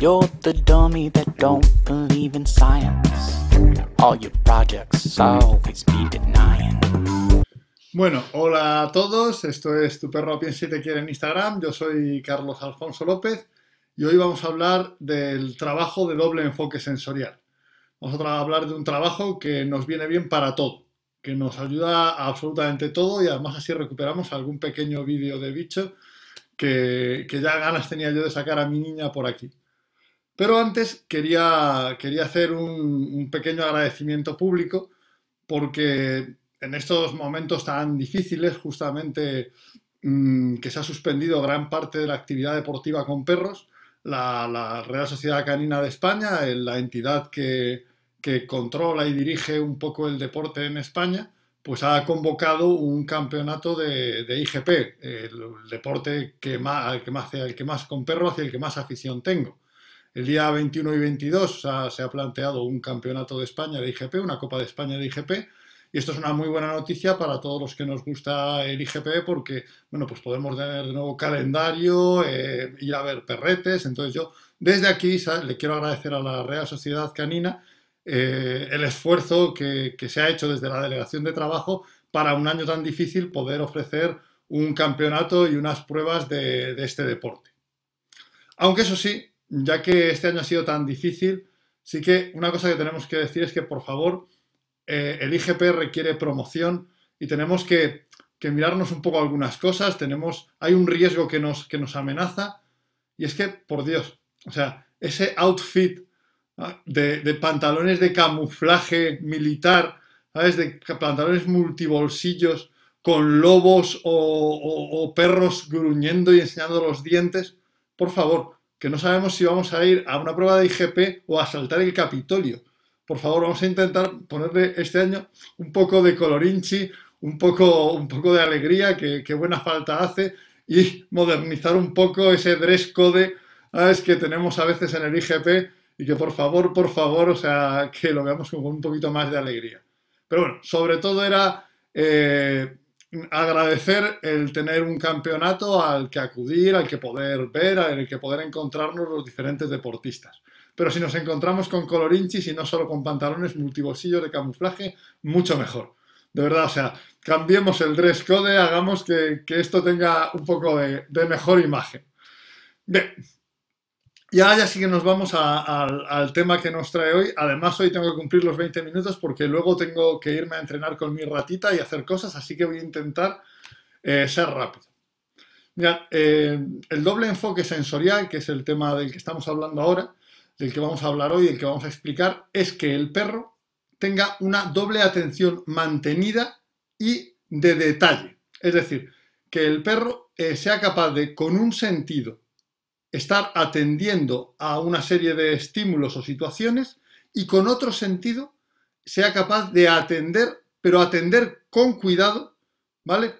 You're the dummy that don't believe in science. All your projects always be denying. Bueno, hola a todos, esto es Tu Perro Piensa y Te Quiere en Instagram, yo soy Carlos Alfonso López y hoy vamos a hablar del trabajo de doble enfoque sensorial. Vamos a hablar de un trabajo que nos viene bien para todo, que nos ayuda a absolutamente todo y además así recuperamos algún pequeño vídeo de bicho que, ya ganas tenía yo de sacar a mi niña por aquí. Pero antes quería, quería hacer un, pequeño agradecimiento público porque en estos momentos tan difíciles, justamente mm, que se ha suspendido gran parte de la actividad deportiva con perros, la, Real Sociedad Canina de España, la entidad que, controla y dirige un poco el deporte en España, pues ha convocado un campeonato de, IGP, el, deporte que que más, el que más con perro hacia el que más afición tengo. El día 21 y 22 se ha planteado un campeonato de España de IGP, una Copa de España de IGP, y esto es una muy buena noticia para todos los que nos gusta el IGP porque, bueno, pues podemos tener de nuevo calendario, eh, ir a ver perretes. Entonces yo desde aquí le quiero agradecer a la Real Sociedad Canina eh, el esfuerzo que, se ha hecho desde la Delegación de Trabajo para un año tan difícil poder ofrecer un campeonato y unas pruebas de, de este deporte. Aunque eso sí, ya que este año ha sido tan difícil, sí que una cosa que tenemos que decir es que por favor eh, el IGP requiere promoción y tenemos que, mirarnos un poco algunas cosas. Tenemos, hay un riesgo que nos, que nos amenaza y es que, por Dios, o sea, ese outfit de, pantalones de camuflaje militar, ¿sabes? de pantalones multibolsillos con lobos o, perros gruñendo y enseñando los dientes, por favor, que no sabemos si vamos a ir a una prueba de IGP o a saltar el Capitolio por favor, vamos a intentar ponerle este año un poco de colorinchi, un poco, un poco de alegría, que, buena falta hace, y modernizar un poco ese dress code que tenemos a veces en el IGP y que por favor, por favor, o sea, que lo veamos con un poquito más de alegría. Pero bueno, sobre todo era eh, agradecer el tener un campeonato al que acudir, al que poder ver, al que poder encontrarnos los diferentes deportistas. Pero si nos encontramos con colorinchis y no solo con pantalones multibolsillos de camuflaje, mucho mejor. De verdad, o sea, cambiemos el dress code, hagamos que, esto tenga un poco de, mejor imagen. Bien, y ahora ya sí que nos vamos al tema que nos trae hoy. Además, hoy tengo que cumplir los 20 minutos porque luego tengo que irme a entrenar con mi ratita y hacer cosas, así que voy a intentar eh, ser rápido. Mira, eh, el doble enfoque sensorial, que es el tema del que estamos hablando ahora, del que vamos a hablar hoy, el que vamos a explicar, es que el perro tenga una doble atención mantenida y de detalle. Es decir, que el perro eh, sea capaz de, con un sentido, estar atendiendo a una serie de estímulos o situaciones y con otro sentido sea capaz de atender, pero atender con cuidado, ¿vale?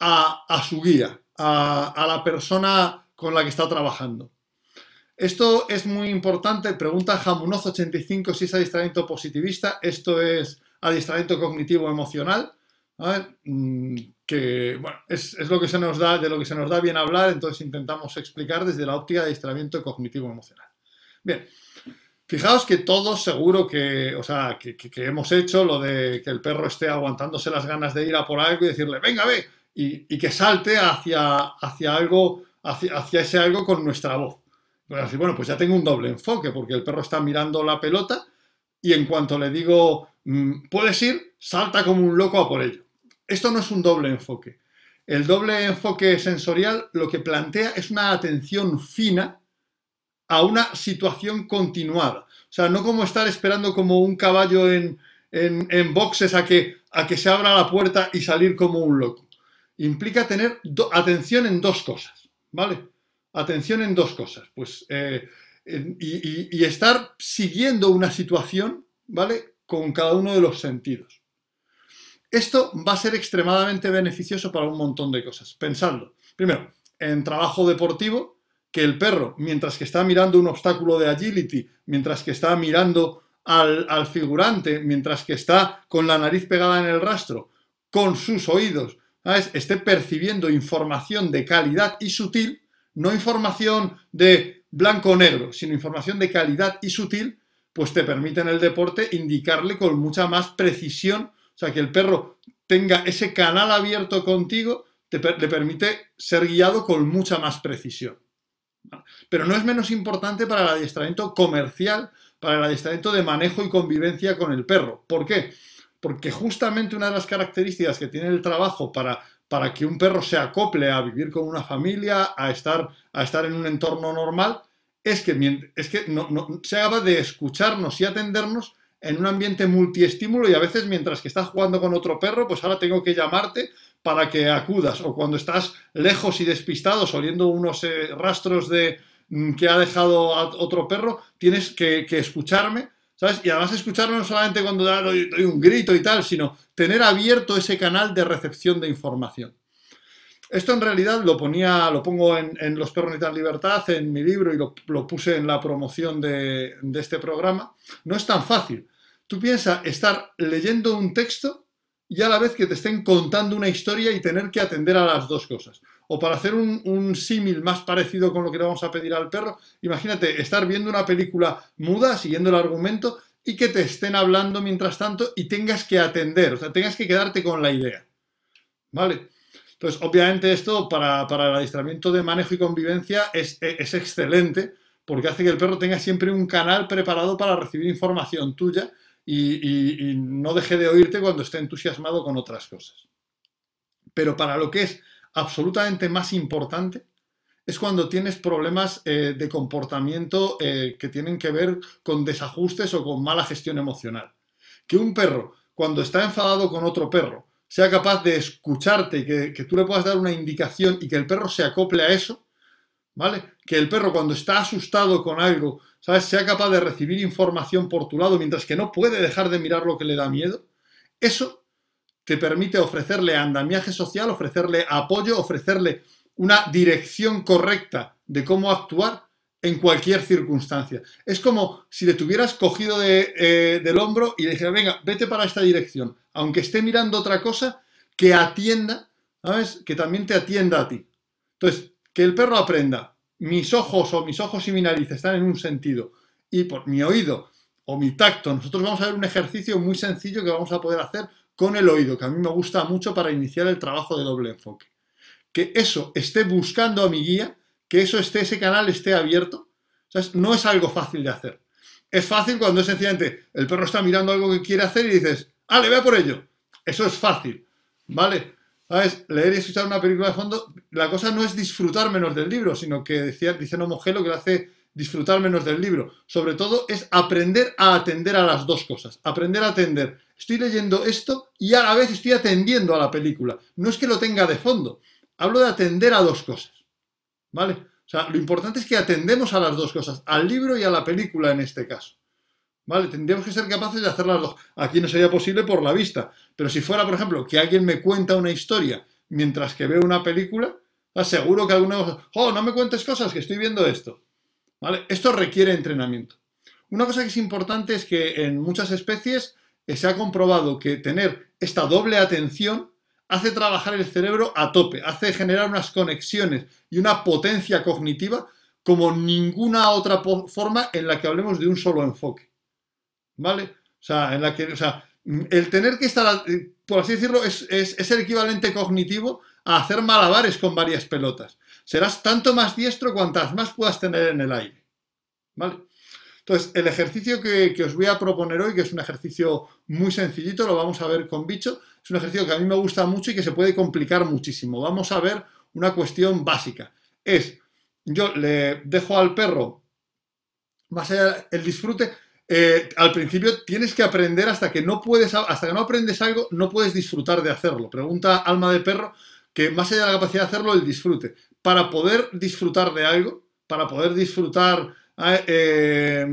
A, su guía, a, a la persona con la que está trabajando. Esto es muy importante. Pregunta Jamunoz85 si es adiestramiento positivista. Esto es adiestramiento cognitivo emocional. Mm, que es, lo que se nos da, de lo que se nos da bien hablar, entonces intentamos explicar desde la óptica de adiestramiento cognitivo emocional. Bien, fijaos que todos seguro que, o sea, que, hemos hecho lo de que el perro esté aguantándose las ganas de ir a por algo y decirle, venga, ve, y, que salte hacia, hacia algo, hacia ese algo con nuestra voz bueno, pues ya tengo un doble enfoque, porque el perro está mirando la pelota y en cuanto le digo, mm, puedes ir, salta como un loco a por ello. Esto no es un doble enfoque. El doble enfoque sensorial lo que plantea es una atención fina a una situación continuada. O sea, no como estar esperando como un caballo en, boxes a que, a que se abra la puerta y salir como un loco. Implica tener atención en dos cosas, ¿vale? atención en dos cosas, pues, eh, y, estar siguiendo una situación, ¿vale? Con cada uno de los sentidos. Esto va a ser extremadamente beneficioso para un montón de cosas. Pensadlo. Primero, en trabajo deportivo, que el perro, mientras que está mirando un obstáculo de agility, mientras que está mirando al, figurante, mientras que está con la nariz pegada en el rastro, con sus oídos, esté percibiendo información de calidad y sutil, no información de blanco o negro, sino información de calidad y sutil, pues te permite en el deporte indicarle con mucha más precisión, sea, que el perro tenga ese canal abierto contigo, te, le permite ser guiado con mucha más precisión. Pero no es menos importante para el adiestramiento comercial, para el adiestramiento de manejo y convivencia con el perro. ¿Por qué? Porque justamente una de las características que tiene el trabajo para, para que un perro se acople a vivir con una familia, a estar, a estar en un entorno normal, es que, es que no, no, se acaba de escucharnos y atendernos en un ambiente multiestímulo y a veces mientras que estás jugando con otro perro, pues ahora tengo que llamarte para que acudas o cuando estás lejos y despistado, oliendo unos eh, rastros de mm, que ha dejado otro perro, tienes que, escucharme, ¿sabes? Y además escucharme no solamente cuando doy, doy un grito y tal, sino tener abierto ese canal de recepción de información. Esto en realidad lo ponía, lo pongo en, Los perros necesitan libertad, en mi libro y lo, puse en la promoción de, de, este programa. No es tan fácil. Tú piensas estar leyendo un texto y a la vez que te estén contando una historia y tener que atender a las dos cosas. O para hacer un, símil más parecido con lo que le vamos a pedir al perro, imagínate estar viendo una película muda, siguiendo el argumento, y que te estén hablando mientras tanto y tengas que atender, o sea, tengas que quedarte con la idea. ¿Vale? Entonces, obviamente esto para, el adiestramiento de manejo y convivencia es, es, excelente porque hace que el perro tenga siempre un canal preparado para recibir información tuya y, no deje de oírte cuando esté entusiasmado con otras cosas. Pero para lo que es absolutamente más importante es cuando tienes problemas eh, de comportamiento eh, que tienen que ver con desajustes o con mala gestión emocional. Que un perro, cuando está enfadado con otro perro, sea capaz de escucharte y que, tú le puedas dar una indicación y que el perro se acople a eso, ¿vale? Que el perro cuando está asustado con algo, ¿sabes? Sea capaz de recibir información por tu lado mientras que no puede dejar de mirar lo que le da miedo. Eso te permite ofrecerle andamiaje social, ofrecerle apoyo, ofrecerle una dirección correcta de cómo actuar en cualquier circunstancia. Es como si le tuvieras cogido eh, del hombro y le dijera, venga, vete para esta dirección, aunque esté mirando otra cosa, que atienda, ¿sabes? Que también te atienda a ti. Entonces, que el perro aprenda, mis ojos o mis ojos y mi nariz están en un sentido y por mi oído o mi tacto, nosotros vamos a ver un ejercicio muy sencillo que vamos a poder hacer con el oído, que a mí me gusta mucho para iniciar el trabajo de doble enfoque. Que eso esté buscando a mi guía, que eso esté, ese canal esté abierto, no es algo fácil de hacer. Es fácil cuando es sencillamente el perro está mirando algo que quiere hacer y dices, ah, voy por ello. Eso es fácil, ¿vale? ¿Sabes? Leer y escuchar una película de fondo, la cosa no es disfrutar menos del libro, sino que decía, dice Nomogelo que le hace disfrutar menos del libro. Sobre todo es aprender a atender a las dos cosas. Aprender a atender. Estoy leyendo esto y a la vez estoy atendiendo a la película. No es que lo tenga de fondo. Hablo de atender a dos cosas. ¿Vale? O sea, lo importante es que atendemos a las dos cosas, al libro y a la película en este caso. ¿Vale? Tendríamos que ser capaces de hacer las dos. Aquí no sería posible por la vista. Pero si fuera, por ejemplo, que alguien me cuenta una historia mientras que veo una película, seguro que alguno... ¡Oh, no me cuentes cosas, que estoy viendo esto! ¿Vale? Esto requiere entrenamiento. Una cosa que es importante es que en muchas especies eh, se ha comprobado que tener esta doble atención hace trabajar el cerebro a tope, hace generar unas conexiones y una potencia cognitiva como ninguna otra forma en la que hablemos de un solo enfoque. ¿Vale? O sea, en la que, o sea, el tener que estar, eh, por así decirlo, es, es, el equivalente cognitivo a hacer malabares con varias pelotas. Serás tanto más diestro cuantas más puedas tener en el aire. ¿Vale? Entonces, el ejercicio que, os voy a proponer hoy, que es un ejercicio muy sencillito, lo vamos a ver con bicho, es un ejercicio que a mí me gusta mucho y que se puede complicar muchísimo. Vamos a ver una cuestión básica. Es, yo le dejo al perro, más allá el disfrute, eh, al principio tienes que aprender hasta que no puedes, hasta que no aprendes algo, no puedes disfrutar de hacerlo. Pregunta Alma de Perro que más allá de la capacidad de hacerlo, el disfrute. Para poder disfrutar de algo, para poder disfrutar Ah, eh,